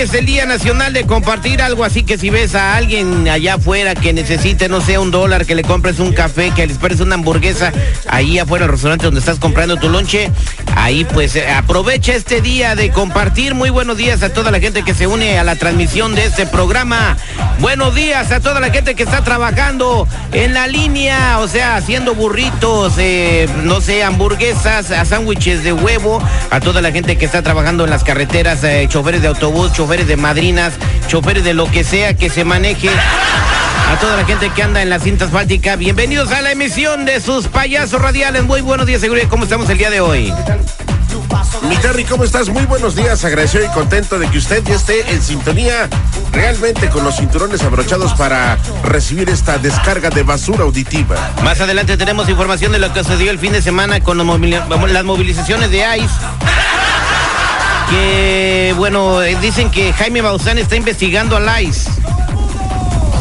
es el Día Nacional de compartir algo, así que si ves a alguien allá afuera que necesite, no sé, un dólar, que le compres un café, que le esperes una hamburguesa, ahí afuera el restaurante donde estás comprando tu lonche, ahí pues eh, aprovecha este día de compartir. Muy buenos días a toda la gente que se une a la transmisión de este programa. Buenos días a toda la gente que está trabajando en la línea, o sea, haciendo burritos, eh, no sé, hamburguesas, a sándwiches de huevo, a toda la gente que está trabajando en las carreteras, eh, choferes de autobús, de madrinas, choferes de lo que sea que se maneje. A toda la gente que anda en la cinta asfáltica, bienvenidos a la emisión de sus payasos radiales. Muy buenos días, seguridad. ¿Cómo estamos el día de hoy? Mi Terry, ¿cómo estás? Muy buenos días, agradecido y contento de que usted ya esté en sintonía realmente con los cinturones abrochados para recibir esta descarga de basura auditiva. Más adelante tenemos información de lo que sucedió el fin de semana con los las movilizaciones de ICE. Que, bueno, eh, dicen que Jaime Bauzán está investigando al ICE.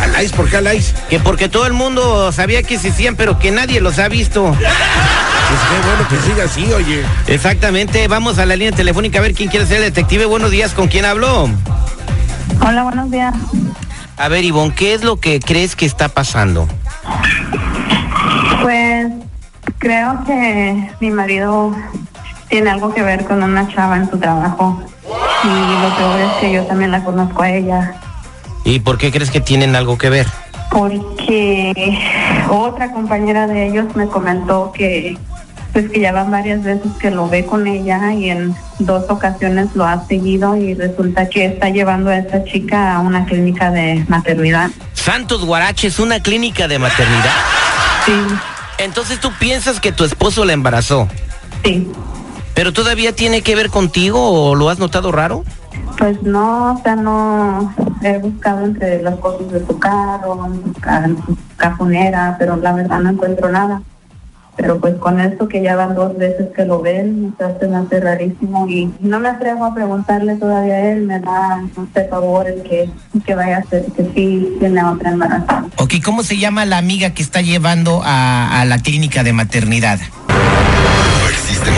¿Al ICE? ¿Por qué al ICE? Que porque todo el mundo sabía que existían, pero que nadie los ha visto. Pues qué bueno que siga así, oye. Exactamente, vamos a la línea telefónica a ver quién quiere ser el detective. Buenos días, ¿con quién habló? Hola, buenos días. A ver, Ivonne, ¿qué es lo que crees que está pasando? Pues creo que mi marido tiene algo que ver con una chava en su trabajo. Y lo peor es que yo también la conozco a ella. ¿Y por qué crees que tienen algo que ver? Porque otra compañera de ellos me comentó que pues que ya van varias veces que lo ve con ella y en dos ocasiones lo ha seguido y resulta que está llevando a esta chica a una clínica de maternidad. Santos Guaraches, una clínica de maternidad. Sí, Entonces tú piensas que tu esposo la embarazó. sí. ¿Pero todavía tiene que ver contigo o lo has notado raro? Pues no, o sea, no he buscado entre las cosas de su carro, en su cajonera, pero la verdad no encuentro nada. Pero pues con esto que ya van dos veces que lo ven, o sea, se me hace rarísimo y no me atrevo a preguntarle todavía a él, me da, no sé, favor el que, que vaya a hacer que sí tiene otra embarazada. Ok, ¿cómo se llama la amiga que está llevando a, a la clínica de maternidad?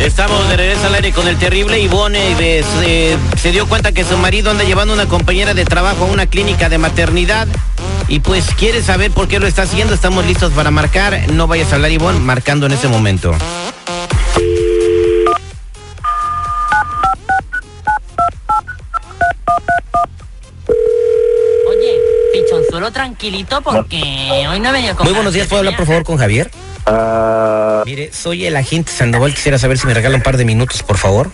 Estamos de regreso al aire con el terrible Ivone. eh, se, se dio cuenta que su marido anda llevando a una compañera de trabajo a una clínica de maternidad. Y pues quiere saber por qué lo está haciendo. Estamos listos para marcar. No vayas a hablar, Ivonne, marcando en ese momento. Oye, pichonzuelo tranquilito porque hoy no venido con Muy buenos días, ¿puedo hablar por favor con Javier? Ah, Mire, soy el agente Sandoval. Quisiera saber si me regala un par de minutos, por favor.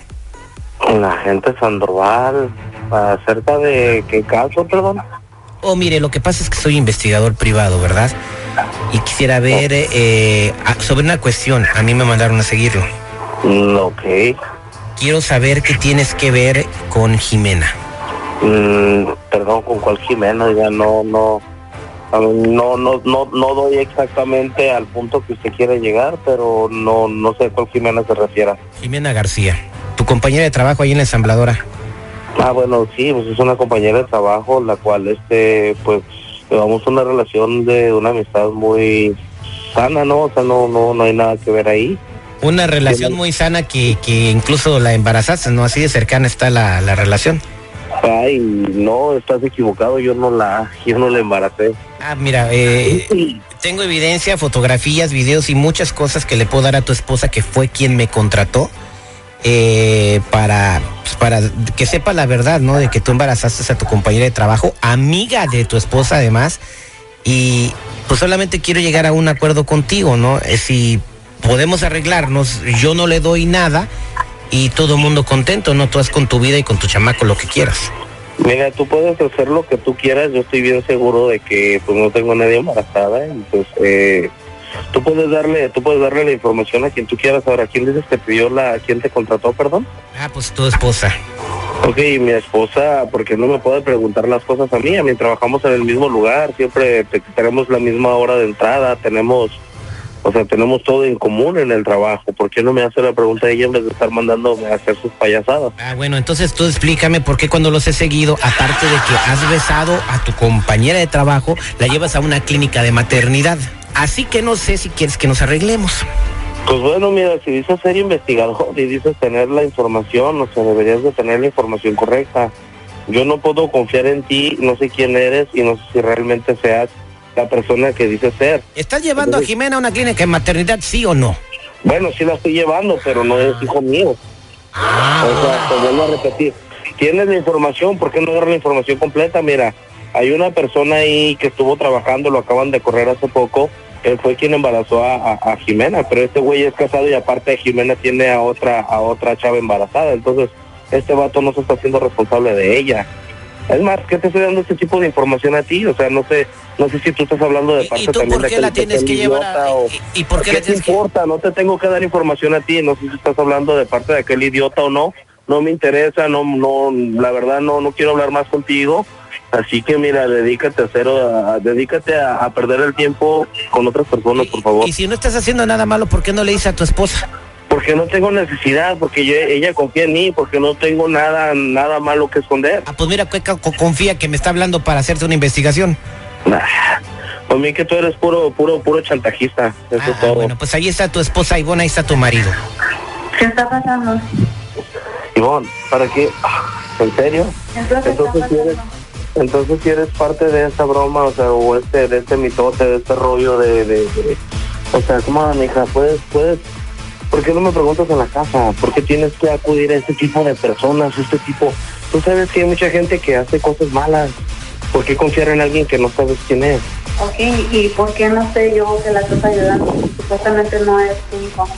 la gente Sandoval, acerca de qué caso, perdón. Oh, mire, lo que pasa es que soy investigador privado, ¿verdad? Y quisiera ver eh, a- sobre una cuestión. A mí me mandaron a seguirlo. Mm, ok. Quiero saber qué tienes que ver con Jimena. Mm, perdón, ¿con cuál Jimena? Ya no, no, no, no, no, no doy exactamente al punto que usted quiere llegar, pero no, no sé a cuál Jimena se refiere. Jimena García, tu compañera de trabajo ahí en la ensambladora. Ah, bueno, sí, pues es una compañera de trabajo, la cual, este, pues, llevamos una relación de una amistad muy sana, ¿no? O sea, no, no, no hay nada que ver ahí. Una relación muy sana que, que incluso la embarazaste, ¿no? Así de cercana está la, la relación. Ay, no, estás equivocado, yo no la, yo no la embaracé. Ah, mira, eh, tengo evidencia, fotografías, videos y muchas cosas que le puedo dar a tu esposa que fue quien me contrató eh, para, pues, para que sepa la verdad, ¿no? De que tú embarazaste a tu compañera de trabajo, amiga de tu esposa además, y pues solamente quiero llegar a un acuerdo contigo, ¿no? Eh, si podemos arreglarnos, yo no le doy nada y todo el mundo contento, ¿no? Tú haz con tu vida y con tu chamaco lo que quieras. Mira, tú puedes hacer lo que tú quieras, yo estoy bien seguro de que pues no tengo a nadie embarazada, y pues eh, tú puedes darle, tú puedes darle la información a quien tú quieras. Ahora, ¿quién dices que pidió la, quién te contrató, perdón? Ah, pues tu esposa. Ok, mi esposa, porque no me puede preguntar las cosas a mí, a mí trabajamos en el mismo lugar, siempre te- tenemos la misma hora de entrada, tenemos, o sea, tenemos todo en común en el trabajo. ¿Por qué no me hace la pregunta a ella en vez de estar mandándome a hacer sus payasadas? Ah, bueno, entonces tú explícame por qué cuando los he seguido, aparte de que has besado a tu compañera de trabajo, la llevas a una clínica de maternidad. Así que no sé si quieres que nos arreglemos. Pues bueno, mira, si dices ser investigador y dices tener la información, o sea, deberías de tener la información correcta. Yo no puedo confiar en ti, no sé quién eres y no sé si realmente seas la persona que dices ser. ¿Estás llevando a Jimena a una clínica de maternidad, sí o no? Bueno, sí la estoy llevando, pero no es hijo mío. O sea, te vuelvo a repetir. Tienes la información, ¿por qué no dar la información completa? Mira, hay una persona ahí que estuvo trabajando, lo acaban de correr hace poco. Él fue quien embarazó a, a- a Jimena, pero este güey es casado y aparte de Jimena tiene a otra a otra chava embarazada. Entonces, este vato no se está haciendo responsable de ella. Es más, ¿qué te estoy dando este tipo de información a ti? O sea, no sé, no sé si tú estás hablando de parte tú también por de qué aquel la tienes aquel que llevar a- idiota o- y por qué la te que- importa? No te tengo que dar información a ti, no sé si estás hablando de parte de aquel idiota o no. No me interesa, no, no, la verdad no, no quiero hablar más contigo. Así que mira, dedícate a hacer, a- dedícate a, a perder el tiempo con otras personas, por favor. Y si no estás haciendo nada malo, ¿por qué no le dices a tu esposa? Porque no tengo necesidad, porque yo- ella confía en mí, porque no tengo nada, nada malo que esconder. Ah, pues mira, confía que me está hablando para hacerte una investigación. Para mí que tú eres puro, puro, puro chantajista. Eso es todo. Bueno, pues ahí está tu esposa Ivonne, ahí está tu marido. ¿Qué está pasando? Ivonne, ¿para qué? Ah, ¿En serio? Entonces, Entonces si eres, entonces si eres parte de esta broma, o sea, o este, de este mitote, de este rollo de, de, de- o sea, ¿cómo, mija? Puedes, puedes, ¿por qué no me preguntas en la casa? ¿Por qué tienes que acudir a este tipo de personas, este tipo? Tú sabes que hay mucha gente que hace cosas malas. ¿Por qué confiar en alguien que no sabes quién es? Ok, ¿y por qué no sé yo que la estás ayudando? Supuestamente no es tu hijo.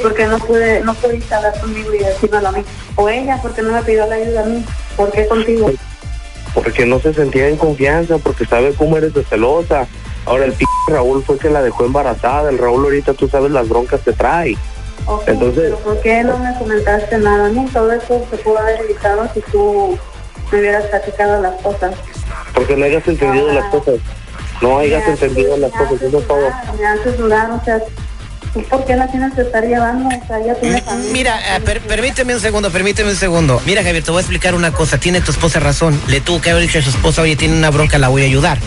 ¿Por qué no pude, no pudiste hablar conmigo y decírmelo a mí? O ella, ¿por qué no me pidió la ayuda a mí? ¿Por qué contigo? Porque no se sentía en confianza, porque sabe cómo eres de celosa. Ahora el p Raúl fue que la dejó embarazada. El Raúl ahorita tú sabes las broncas que trae. Entonces- pero ¿por qué no me comentaste nada a mí? Todo eso se pudo haber evitado si tú me hubieras platicado las cosas. Porque no hayas entendido las cosas. No hayas entendido las cosas, eso es todo. Me haces dudar, o sea, ¿tú por qué la tienes que estar llevando? O sea, tiene familia. Mira, eh, per- permíteme un segundo, permíteme un segundo. Mira, Javier, te voy a explicar una cosa. Tiene tu esposa razón. Le tuvo que haber dicho a su esposa, oye, tiene una bronca, la voy a ayudar.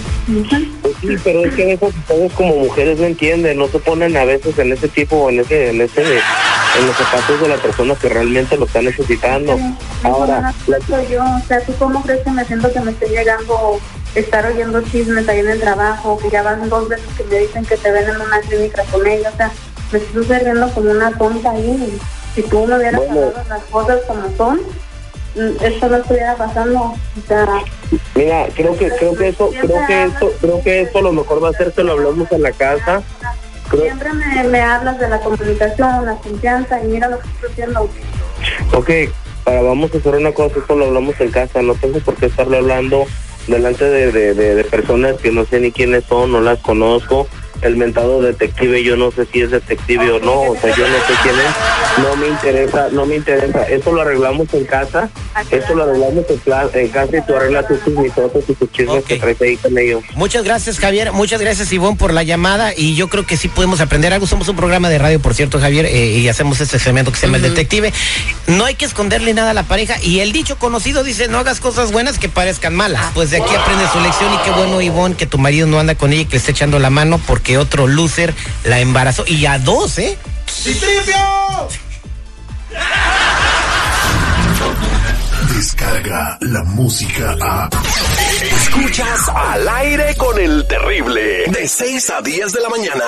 Sí, pero es que eso ustedes como mujeres no entienden, no se ponen a veces en ese tipo, en ese, en ese, en los zapatos de la persona que realmente lo está necesitando. Ahora, la- soy yo, o sea, ¿tú cómo crees que me siento que me estoy llegando estar oyendo chismes ahí en el trabajo, que ya van dos veces que me dicen que te ven en una clínica con ella, o sea, me estoy viendo como una tonta ahí. Si tú me hubieras Bueno. hablado las cosas como son, mm, esto no estuviera pasando, o sea, mira, creo que, creo que eso, creo que eso, creo que eso lo mejor va a ser que lo hablamos en la casa. Creo- siempre me, me hablas de la comunicación, la confianza, y mira lo que estoy haciendo. Ok, para vamos a hacer una cosa, esto lo hablamos en casa, no tengo por qué estarle hablando delante de, de, de- de personas que no sé ni quiénes son, no las conozco. El mentado detective, yo no sé si es detective o no, o sea, yo no sé quién es, no me interesa, no me interesa, eso lo arreglamos en casa, eso lo arreglamos en, plan, en casa y tú arreglas tus mitotes y tus chismes que traes ahí con ellos. Muchas gracias, Javier. Muchas gracias, Ivonne, por la llamada. Y yo creo que sí podemos aprender algo. Somos un programa de radio, por cierto, Javier, eh, y hacemos este segmento que se llama El Detective. No hay que esconderle nada a la pareja. Y el dicho conocido dice: no hagas cosas buenas que parezcan malas. Pues de aquí aprende su lección. Y qué bueno, Ivonne, que tu marido no anda con ella y que le esté echando la mano porque otro loser la embarazó. Y a dos, ¿eh? Descarga la música a. Escuchas al aire con el terrible. De 6 a 10 de la mañana.